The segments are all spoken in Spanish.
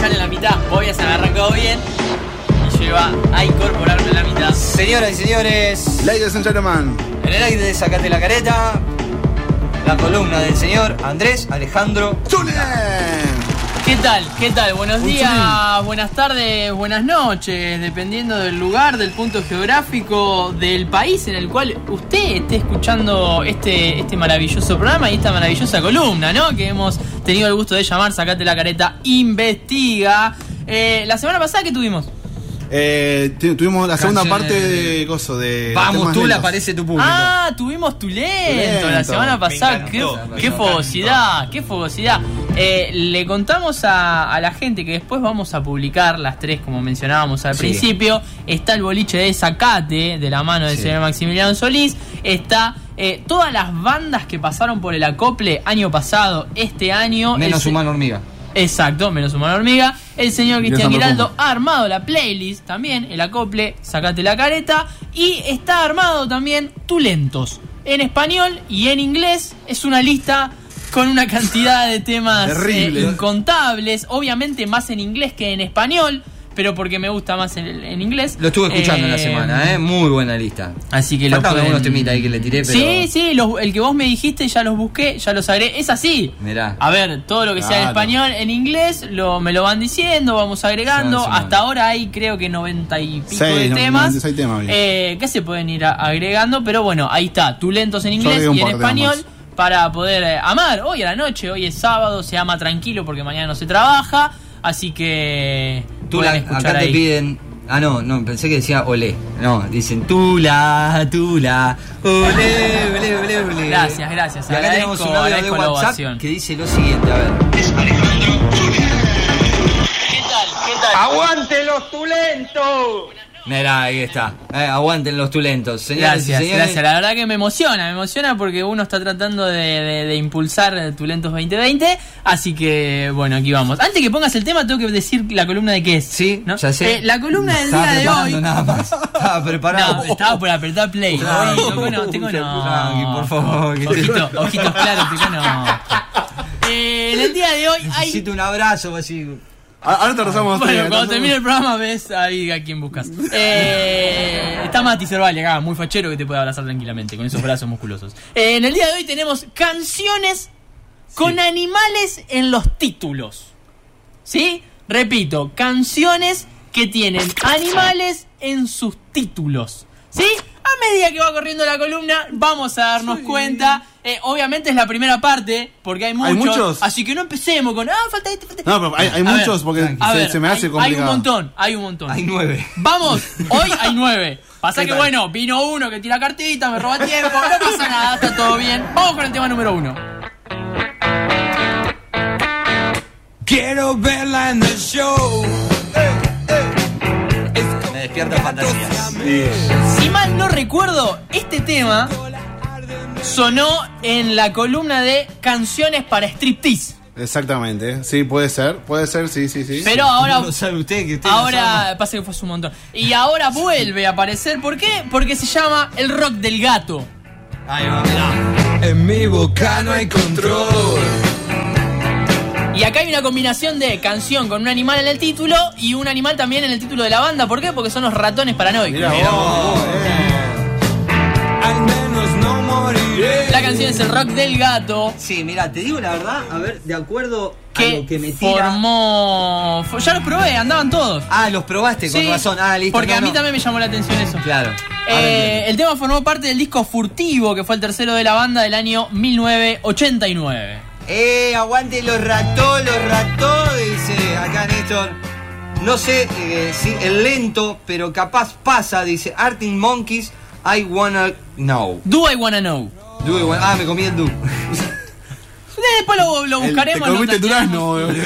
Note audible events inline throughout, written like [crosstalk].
enganchar en la mitad. Vos ya se arrancado bien. Y yo iba a incorporarme en la mitad. Señoras y señores, Ladies and gentlemen. en el aire de Sacate la Careta, la columna del señor Andrés Alejandro. ¡Zulen! ¿Qué tal? ¿Qué tal? Buenos días, buenas tardes, buenas noches, dependiendo del lugar, del punto geográfico, del país en el cual usted esté escuchando este, este maravilloso programa y esta maravillosa columna, ¿no? Que hemos tenido el gusto de llamar Sacate la careta Investiga. Eh, la semana pasada, ¿qué tuvimos? Eh, tu- tuvimos la segunda parte de- de coso de Vamos, tú la aparece tu público. Ah, tuvimos Tulento, la Tulento. semana pasada. Qué, encantó, qué fogosidad, qué fogosidad. Eh, le contamos a, a la gente que después vamos a publicar las tres, como mencionábamos al Sí. principio. Está el boliche de Zacate, de la mano del Sí. señor Maximiliano Solís. Está eh, todas las bandas que pasaron por el acople año pasado, este año. Menos El humano hormiga. Exacto, menos humano hormiga. El señor Cristian Giraldo ha armado la playlist también, el acople, sacate la careta. Y está armado también Tulentos. En español y en inglés es una lista con una cantidad de temas eh, incontables. Obviamente más en inglés que en español, pero porque me gusta más en, en inglés. Lo estuve escuchando en la Eh, semana, ¿eh? Muy buena lista. Así que pueden- algunos temitas ahí que le tiré, pero. Sí, sí, los- el que vos me dijiste ya los busqué, ya los agregué. Es así. Mirá. A ver, todo lo que sea en español, en inglés, lo, me lo van diciendo, vamos agregando. Hasta ahora hay creo que 90 y pico Seis, de no- temas. 96 temas había. eh, que se pueden ir agregando, pero bueno, ahí está. Tú lentos en inglés y en español. Para poder eh, amar hoy a la noche, hoy es sábado, se ama tranquilo porque mañana no se trabaja, así que Tú la, pueden escuchar acá te ahí. piden. Ah, no, no, pensé que decía olé. No, dicen tula, tula, olé, olé, olé, olé. Gracias, gracias, Y acá agradezco- tenemos un audio de WhatsApp ovación. que dice lo siguiente, a ver. ¿Qué tal? ¿Qué tal? ¡Aguante los tulentos! Mira, ahí está. Eh, aguanten los tulentos. Señoras Gracias, señores, gracias. La verdad que me emociona, me emociona porque uno está tratando de, de- de impulsar Tulentos 2020. Así que, bueno, aquí vamos. Antes que pongas el tema, tengo que decir la columna de qué es. Sí, ¿no? ya sé. Eh, la columna del Estaba día de hoy. nada más. Estaba [laughs] preparado. No, estaba por apretar play. Tengo no, tengo no. tranqui, por favor, que te- Ojito- ojitos claros, tengo no. [laughs] Eh, el día de hoy hay. Necesito un abrazo así. Ah, Ahora te rezamos Bueno, cuando termine el programa ves ahí a quién buscas. Eh, está Mati Cervali acá, muy fachero que te puede abrazar tranquilamente con esos brazos musculosos. Eh, en el día de hoy tenemos canciones con animales en los títulos. ¿Sí? Repito, canciones que tienen animales en sus títulos. ¿Sí? A medida que va corriendo la columna, vamos a darnos cuenta. Eh, obviamente es la primera parte, porque hay muchos. muchos? Así que no empecemos con. Ah, falta este, falta este". No, pero hay, hay muchos ver, porque se, ver, se me hace hay, hay un montón, hay un montón. Hay nueve. Vamos, [laughs] hoy hay nueve. Pasa ¿Qué que tal? bueno, vino uno que tira cartita, me roba tiempo, no pasa nada, está todo bien. Vamos con el tema número uno. Quiero verla en el show. Despierta fantasías. Si mal no recuerdo, este tema sonó en la columna de canciones para striptease. Exactamente, sí, puede ser, puede ser, sí, sí, sí. Pero ahora, No sabe usted que usted no ahora pasa que fue hace un montón. Y ahora vuelve a aparecer, ¿por qué? Porque se llama el rock del gato. Ahí va. En mi boca no hay control. Y acá hay una combinación de canción con un animal en el título y un animal también en el título de la banda. ¿Por qué? Porque son los ratones paranoicos. Mira vos, eh. Al menos no moriré. La canción es el rock del gato Sí, mira, te digo la verdad, a ver, de acuerdo a que lo que me tira. formó... fo- Ya los probé, andaban todos. Ah, los probaste con Sí, razón. Ah, listo. Porque no, a mí no. también me llamó la atención eso. Claro. Eh, el tema formó parte del disco Furtivo, que fue el tercero de la banda del año 1989. Eh, aguante los rató, los rató, dice acá Néstor. No sé eh, si el lento, pero capaz pasa, dice Arctic Monkeys, I wanna know. Do I Wanna Know. Do it wanna- ah, me comí el do. Después lo, lo El- buscaremos. Te comiste tacharemos. durazno.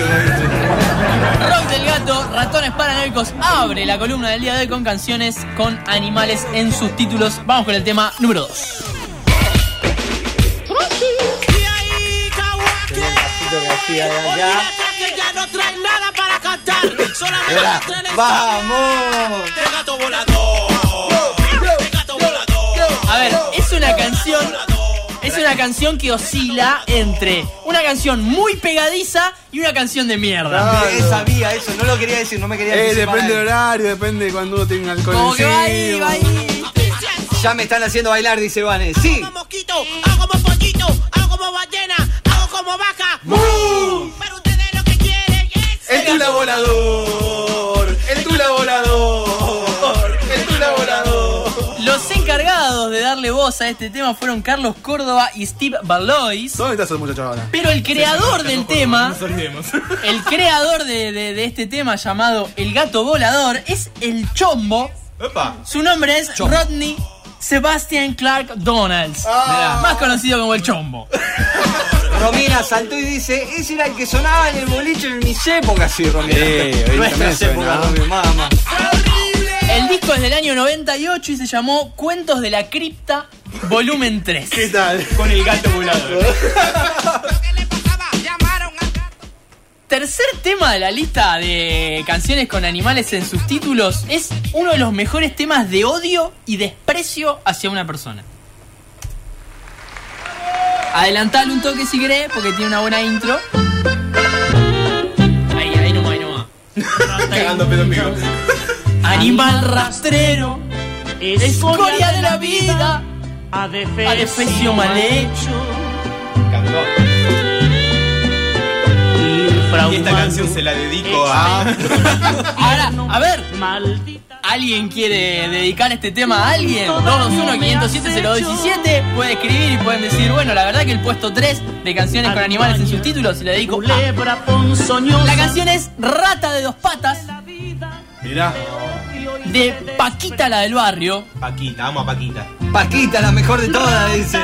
Rock del gato, ratones paranoicos, abre la columna del día de hoy con canciones con animales en sus títulos. Vamos con el tema número 2. Que ya no trae nada para cantar. Solamente Era, ¡Vamos! de gato volador. De gato volador. A ver, es una canción Es una canción que oscila entre una canción muy pegadiza y una canción de mierda. Eh, sabía eso, no lo quería decir, no me quería Eh, decir. depende del horario, depende de cuando uno tenga alcohol Como que va ahí, va ahí. Ya me están haciendo bailar, dice Vane. Sí. Hago como mosquito, hago como pollito, hago como ballena, hago como vaca. Pero El tula volador, el tula volador, el tula volador. Los encargados de darle voz a este tema fueron Carlos Córdoba y Steve Barlois. ¿Dónde está ese muchacho ahora? Pero el creador del tema, No nos olvidemos. [laughs] el creador de, de- de este tema llamado El Gato Volador es el Chombo. Opa. Su nombre es Rodney Sebastian Clark Donalds. Más conocido como el Chombo. [laughs] Romina saltó y dice, ese era el que sonaba en el boliche en mis épocas, sí, Romina. Ahorita Nuestras épocas. Romina, mamá. El disco es del año 98 y se llamó Cuentos de la Cripta, volumen 3. ¿Qué tal? Con el gato volador. ¿Qué le pasaba? Llamaron al gato. Tercer tema de la lista de canciones con animales en sus títulos es uno de los mejores temas de odio y desprecio hacia una persona. Adelantale un toque si querés, porque tiene una buena intro. Ahí, ahí nomás, ahí nomás. Cagando pedo en vivo. Animal rastrero, escoria de la vida, adefesio mal hecho. Cantó. Y esta canción se la dedico a. Ahora, a ver, ¿alguien quiere dedicar este tema a alguien? 221-507-0217 puede escribir y pueden decir, bueno, la verdad que el puesto 3 de canciones con animales en sus títulos se le dedico a... La canción es Rata de dos patas Mirá. de Paquita la del barrio. Paquita, vamos a Paquita. Paquita, la mejor de todas, dice.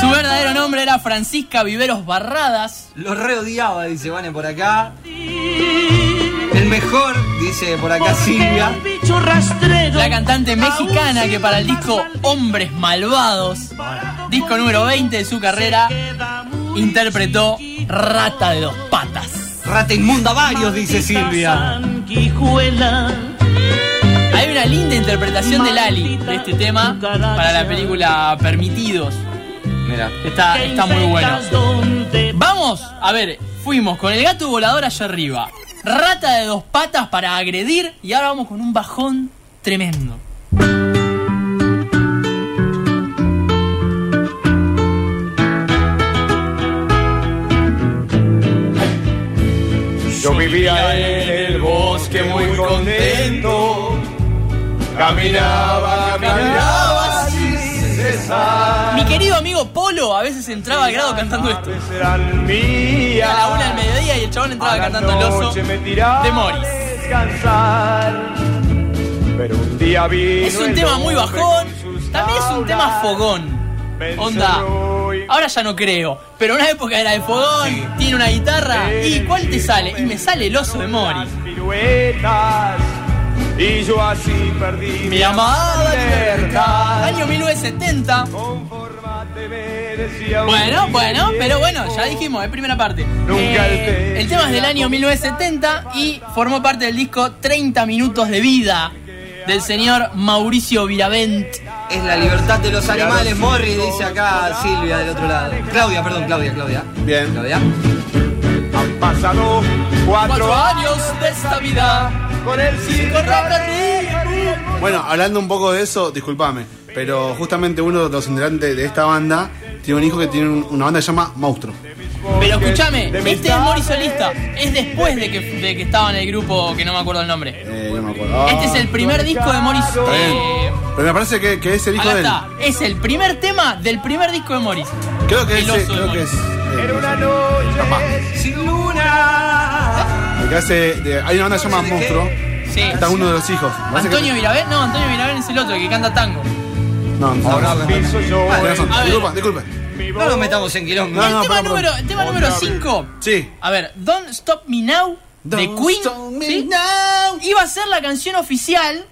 Su verdadero nombre era Francisca Viveros Barradas. Lo reodiaba, dice Vane por acá. El mejor, dice por acá Silvia. La cantante mexicana que para el disco Hombres Malvados, disco número 20 de su carrera, interpretó Rata de dos patas. Rata inmunda varios, dice Silvia. Hay una linda interpretación de Lali de este tema para la película Permitidos. Mira. Está, está muy bueno. Vamos, a ver, fuimos con el gato volador allá arriba. Rata de dos patas para agredir y ahora vamos con un bajón tremendo. Yo vivía en el bosque muy contento. Caminaba, caminaba. Mi querido amigo Polo a veces entraba al grado cantando esto. A la una del mediodía y el chabón entraba cantando el oso de Morris. Pero un día Es un tema muy bajón, también es un tema fogón. Onda, ahora ya no creo, pero una época era de fogón, tiene una guitarra. ¿Y cuál te sale? Y me sale el oso de Morris. Y yo así perdí Mi amada libertad. Año 1970. Confórmate, me decía un Bueno, bueno, pero bueno, ya dijimos, es primera parte. Nunca Eh, el el tema es del año 1970 y formó parte del disco 30 minutos de vida del señor Mauricio Viravent. Es la libertad de los animales, Morris, dice acá Silvia del otro lado. Claudia, perdón, Claudia, Claudia. Bien. Claudia. Han pasado cuatro, Cuatro años de esta vida. Con el circo Bueno, hablando un poco de eso, discúlpame, pero justamente uno de los integrantes de esta banda tiene un hijo que tiene un- una banda que se llama Monstruo. Pero escúchame, este es Morris solista. Es después de que, de que estaba en el grupo que no me acuerdo el nombre. Eh, no me acuerdo. Este es el primer disco de Morris. Está bien. eh, Pero me parece que, que es el hijo acá de él. está. Es el primer tema del primer disco de Morris. Creo que El es, oso de creo que Morris. es. eh, Era una noche Sin luna. Que hace, de- hay una banda que se llama. Monstruo. Sí. Está uno de los hijos. Antonio Virabén, no, Antonio Virabén es el otro, el que canta tango. No, no, Ahora, no. piso yo Ah. Disculpa, disculpa. No nos metamos en quilombo. No, el no, tema perdón, número, perdón. el tema número 5. Sí. A ver, Don't Stop Me Now de Don't Queen Stop Me ¿sí? Now. iba a ser la canción oficial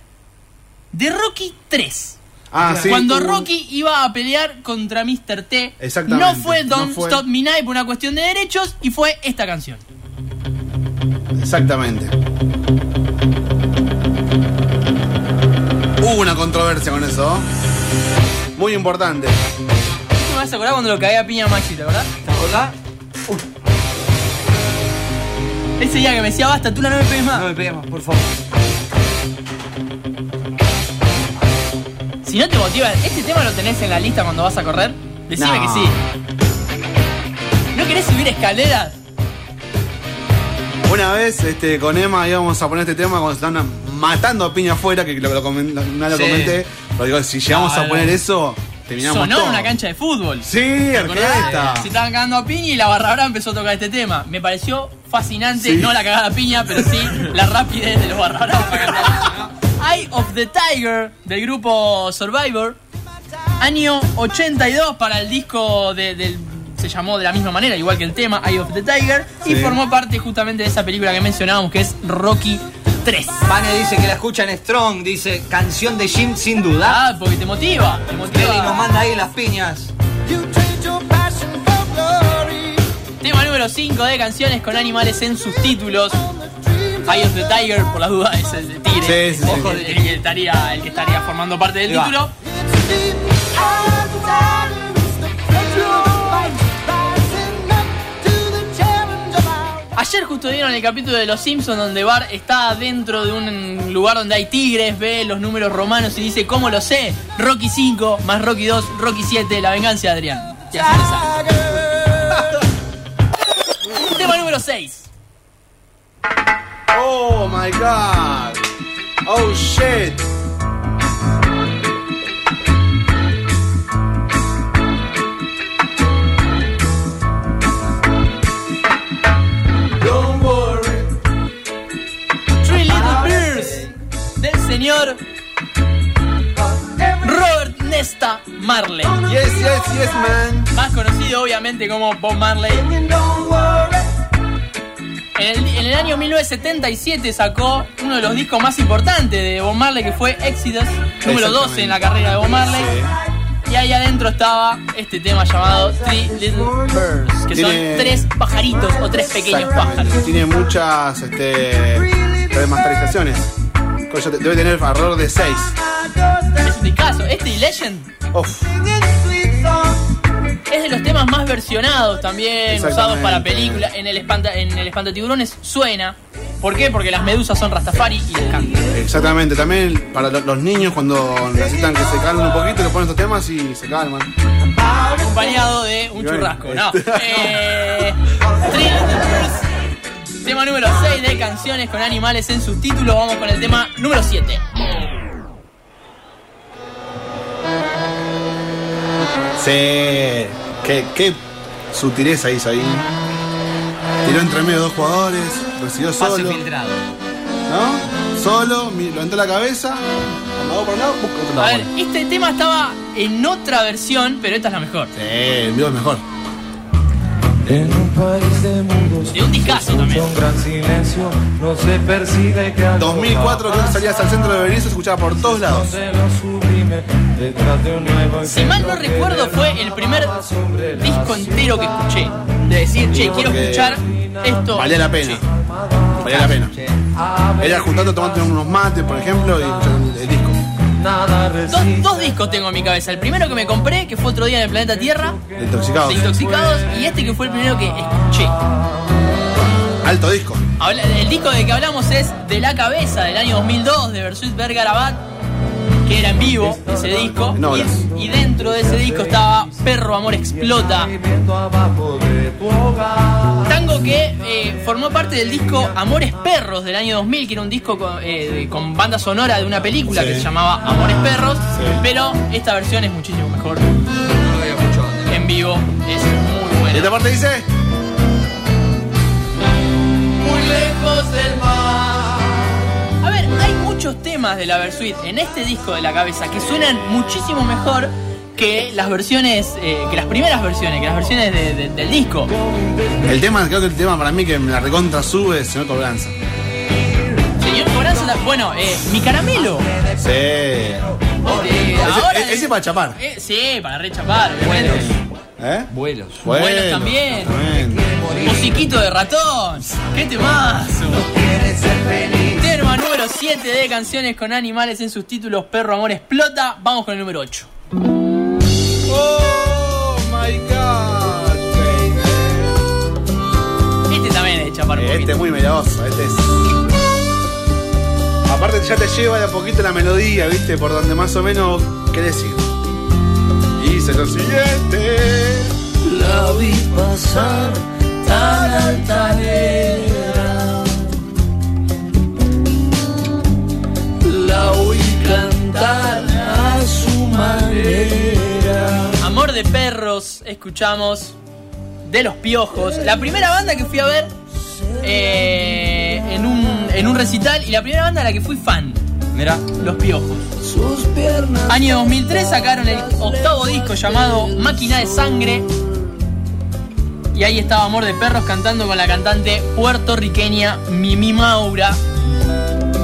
de Rocky 3. Ah, sí. Cuando uh, Rocky iba a pelear contra Mr. T, Exactamente, no fue no Don't fue. Stop Me Now por una cuestión de derechos y fue esta canción. Exactamente. Hubo una controversia con eso. Muy importante. No, vas a acordar cuando lo cagué a piña Maxi, ¿te acordás? ¿Te acordás? Ese día que me decía basta, tú la no me pegues más. No me pegues más, por favor. Si no te motiva, ¿este tema lo tenés en la lista cuando vas a correr? Decime No. que sí. ¿No querés subir escaleras? Una vez este, con Emma íbamos a poner este tema cuando se estaban matando a piña afuera, que lo, lo comen- no, no lo Sí. comenté. Pero digo, si llegamos No, a poner eso, terminamos Sonó todo. una cancha de fútbol. Sí, ¿Te acordás? orquesta. Se estaban cagando a piña y la barra brava empezó a tocar este tema. Me pareció fascinante, Sí. no la cagada a piña, pero sí la rapidez de los barra bravas para cantar. Eye of the Tiger del grupo Survivor. Año 82 para el disco de- del. Se llamó de la misma manera, igual que el tema Eye of the Tiger. Y formó parte justamente de esa película que mencionábamos, que es Rocky 3. Vane dice que la escuchan Strong, dice canción de Jim sin duda. Ah, porque te motiva. Te motiva. Nelly nos manda ahí las piñas. Tema número 5 de canciones con animales en sus títulos. Eye of the Tiger, por las dudas, es el de tigre. Sí, sí, sí. Ojo, el, que estaría, el que estaría formando parte del va. Ayer justo dieron el capítulo de Los Simpsons donde Bart está dentro de un lugar donde hay tigres, ve los números romanos y dice, ¿cómo lo sé? Rocky 5 más Rocky 2, Rocky 7, la venganza de Adrián. [laughs] Tema número 6. Oh my god. Oh shit. Señor Robert Nesta Marley. Yes, yes, yes, man. Más conocido obviamente como Bob Marley. En el, en el año 1977 sacó uno de los discos más importantes de Bob Marley que fue Exodus, número 12 en la carrera de Bob Marley. Y ahí adentro estaba este tema llamado Three Little Birds, que Tiene- son tres pajaritos o tres pequeños pájaros. Tiene muchas este, remasterizaciones. Te- Debe tener alrededor de 6. Es un discazo. Este y Legend Uf. es de los temas más versionados también, usados para películas. En el, espanta, en el espantatiburones suena. ¿Por qué? Porque las medusas son Rastafari y les cantan. Exactamente, también para lo- los niños cuando necesitan que se calmen un poquito, le ponen estos temas y se calman. Acompañado de un churrasco, ¿no? este- Eh, [laughs] Tema número 6 de canciones con animales en sus títulos. Vamos con el tema número 7. Sí. Qué, qué sutileza hizo ahí. Tiró entre medio dos jugadores, recibió Pase solo. filtrado. ¿No? Solo, levantó la cabeza, andó por un lado, busca otro A lado. ver, este tema estaba en otra versión, pero esta es la mejor. Sí, el mío es mejor. Un país de De un discazo también. un gran silencio, no se percibe que algo 2004 creo que salías al centro de Berizo, se escuchaba por todos lados. Si mal no recuerdo, fue el primer disco entero que escuché. De decir, che, quiero escuchar esto. Valía la pena. Valía la pena. Era juntando, tomando unos mates, por ejemplo, y escuchando. Nada Dos, dos discos tengo en mi cabeza. El primero que me compré, que fue otro día en el planeta Tierra, De Intoxicados. de Intoxicados, y este que fue el primero que escuché. Alto disco. Habla- el disco de que hablamos es De la Cabeza, del año 2002, de Versuit Bergarabat, que era en vivo ese disco. Y, y dentro de ese disco estaba Perro Amor Explota. Tango que eh, formó parte del disco Amores Perros del año 2000, que era un disco con, eh, con banda sonora de una película Sí. que se llamaba Amores Perros, pero esta versión es muchísimo mejor. En vivo es muy Y buena. esta parte dice. Muy lejos del mar. Hay muchos temas de la Versuit en este disco de la cabeza que suenan muchísimo mejor que las versiones, eh, que las primeras versiones, que las versiones de- de- del disco. El tema, creo que el tema para mí que me la recontra sube es Señor Cobranza. Señor Coranza, bueno, eh, mi caramelo. Sí. Eh, Ese, ahora- e- ese para chapar. Eh, sí, para rechapar, obviamente. ¿Eh? Vuelos. Buenos también. también. Musiquito de ratón. ¡Qué temazo! número 7 de Canciones con Animales en sus títulos Perro Amor Explota. Vamos con el número 8. Oh my god. baby. Este también es de chapar Este es muy meloso, este es. Aparte ya te lleva de a poquito la melodía, ¿viste? Por donde más o menos querés ir. Dice lo siguiente. La vi pasar tan altanera La oí cantar a su manera. Amor de perros, escuchamos de los piojos. La primera banda que fui a ver eh, en, un, en un recital y la primera banda a la que fui fan, Mirá. Los Piojos. Sus piernas. Año 2003 sacaron el octavo disco llamado Máquina de Sangre. Y ahí estaba Amor de Perros cantando con la cantante puertorriqueña Mimi Maura.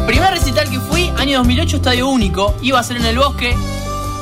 Primer recital que fui, año 2008, estadio único. Iba a ser en el bosque,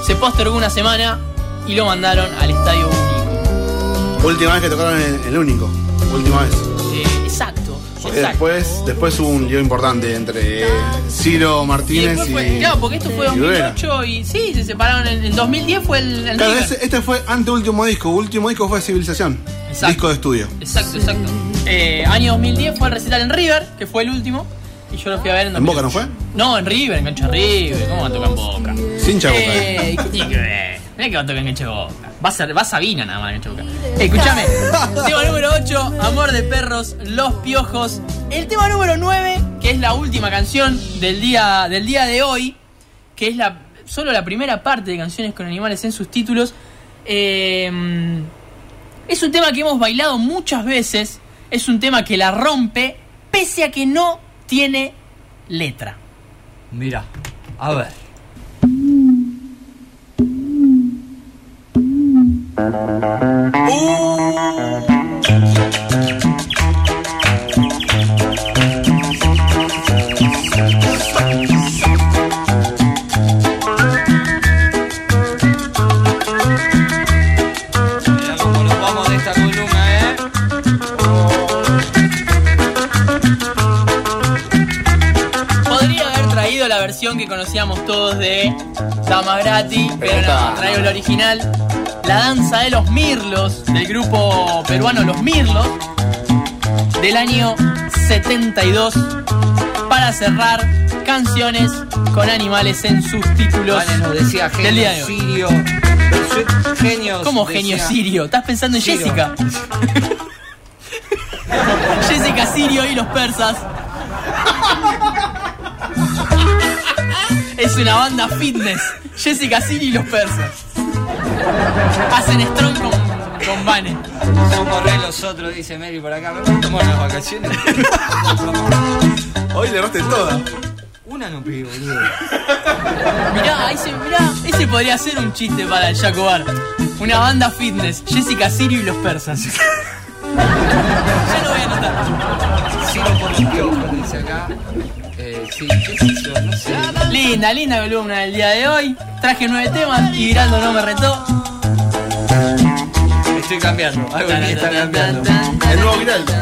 se postergó una semana y lo mandaron al estadio único. Última vez que tocaron en el único. Última vez. Eh, exacto, después, después hubo un lío importante entre Ciro Y Martínez y. fue, claro, porque esto fue y Rivera. 2008 y sí, se separaron en, en 2010 fue el, el Claro, ese- este fue anteúltimo disco. Último disco fue Civilización. Exacto. Disco de estudio. Exacto, exacto. Eh, año 2010 fue el recital en River, que fue el último. Y yo lo fui a ver en ¿En Boca no 2008. fue? No, en River, en cancha River. ¿Cómo va a tocar en Boca? Sin chavo. Eh, ¿qué tiene que ver? Mirá que va a tocar en cancha Boca. Va a, ser, va a Sabina nada más en cancha Boca. Eh, escúchame. [laughs] tema número 8, Amor de Perros, Los Piojos. El tema número 9, que es la última canción del día, del día de hoy, que es la solo la primera parte de canciones con animales en sus títulos. Eh, es un tema que hemos bailado muchas veces. Es un tema que la rompe, pese a que no tiene letra. Mira. A ver. Mira Pero no, traigo la original. La danza de los Mirlos, del grupo peruano Los Mirlos, del año 72, para cerrar canciones con animales en sus títulos. Vale, nos decía del día de genio hoy. sirio. Genios. ¿Cómo genio decía- sirio? ¿Estás pensando en. Jessica? [laughs] Jessica Sirio y los persas. [laughs] Es una banda fitness. Jessica Sirio y los persas. Hacen strong con, con Vane. Somos re los otros, dice Mary por acá. Tomar las vacaciones. Hoy le erraste toda. Una no pido, boludo. Mirá, ese, mirá, ese podría ser un chiste para el Jacobar. Una banda fitness. Jessica Sirio y los persas. ya lo voy a anotar. Por los piojos, dice acá. Eh, sí, qué sé yo, no sé. Linda, linda columna del día de hoy. Traje nueve temas y Giraldo no me retó. Estoy cambiando. Algo en mí está cambiando. El nuevo Giraldo.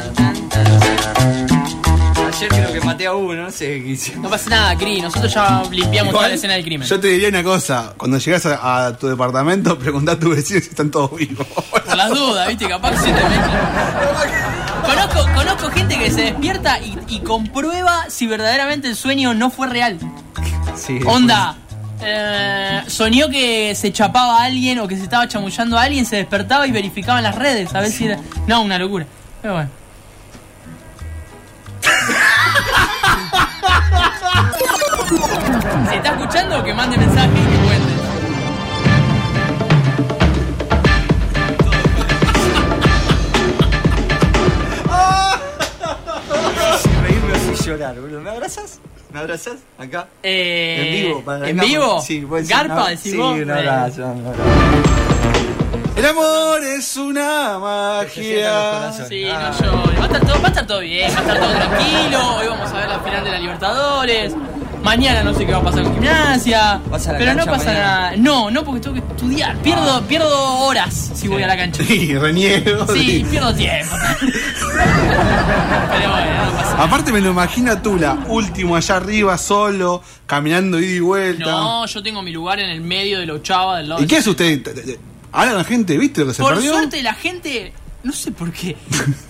Ayer creo que maté a uno, no sé qué hice. No pasa nada, Cri. Nosotros ya limpiamos toda la escena del crimen. Yo te diría una cosa. Cuando llegas a, a tu departamento, [laughs] preguntá a tu vecino si están todos vivos. Por las dudas, viste, capaz que se te mezcla. [laughs] Conozco, conozco gente que se despierta y, y comprueba si verdaderamente el sueño no fue real. Sí, Onda, eh, soñó que se chapaba a alguien o que se estaba chamullando a alguien, se despertaba y verificaba en las redes a ver si era. No, una locura. Pero bueno. [laughs] Si está escuchando, que mande mensaje y que cuente. Llorar, boludo. ¿Me abrazas? ¿Me abrazas? Acá. Eh, en vivo, para la ¿En vivo? Sí, puede ser. Garpa, una- decís sí, vos. un Eh, abrazo, un abrazo. El amor es una magia. Sí, Ah. no llores. Va a, estar todo, va a estar todo bien, va a estar todo tranquilo. Hoy vamos a ver la final de la Libertadores. Mañana no sé qué va a pasar en gimnasia. ¿Vas a la pero no pasa mañana? nada. No, no, porque tengo que estudiar. Pierdo, pierdo horas si voy a la cancha. [laughs] Sí, reniego. Sí, pierdo tiempo. [laughs] pero bueno, no pasa nada. Aparte me lo imagino a Tula, último allá arriba, solo, caminando ida y vuelta. No, yo tengo mi lugar en el medio de la ochava del lado. ¿Y de- qué es usted? Te- te- te- Habla la gente, ¿viste lo que se Por perdió? suerte la gente, no sé por qué,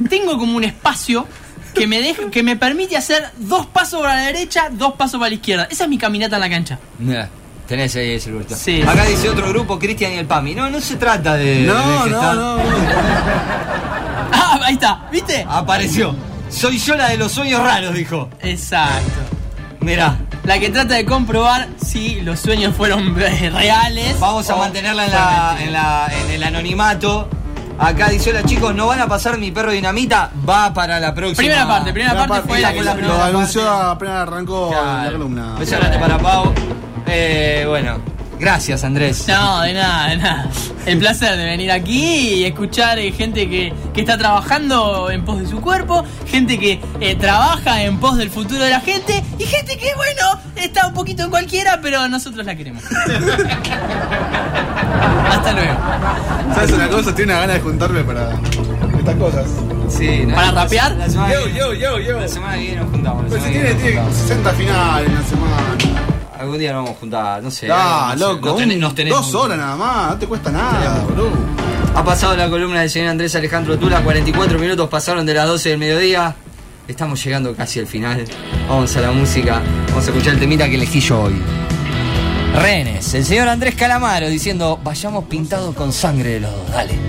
tengo como un espacio que me deja, que me permite hacer dos pasos para la derecha, dos pasos para la izquierda. Esa es mi caminata en la cancha. Mira, tenés ahí ese. Sí. Acá dice otro grupo, Cristian y el Pami. No, no se trata de. No, de no, gestar. no. [laughs] Ah, ahí está, ¿viste? Apareció. Soy yo la de los sueños raros, dijo. Exacto. Mirá, La que trata de comprobar si los sueños fueron [laughs] reales. vamos a mantenerla en, la, en, la, en el anonimato. Acá dice, hola chicos, ¿no van a pasar mi perro dinamita? Va para la próxima. Primera parte, primera La parte fue la que la la primera Lo anunció apenas arrancó la Claro. columna. Beso grande para Pau. Eh, bueno, gracias Andrés. No, de nada, de nada. El placer de venir aquí y escuchar eh, gente que, que está trabajando en pos de su cuerpo, gente que eh, trabaja en pos del futuro de la gente y gente que, bueno, está un poquito en cualquiera, pero nosotros la queremos. [laughs] Hasta luego. ¿Sabes una cosa? Tiene una gana de juntarme para estas cosas. Sí, ¿no? ¿Para rapear? La semana, Yo, yo, yo, yo. la semana que viene nos juntamos. Pero si tiene, tiene nos juntamos. 60 finales en la semana. Algún día nos vamos a juntar, no sé. Ah, no sé, loco, nos tenés- un- nos tenés dos horas nada más, no te cuesta nada, boludo. Ha pasado la columna del señor Andrés Alejandro Tula, 44 minutos pasaron de las 12 del mediodía. Estamos llegando casi al final. Vamos a la música, vamos a escuchar el temita que elegí yo hoy. Renes, el señor Andrés Calamaro diciendo, vayamos pintados con sangre de los dos, dale.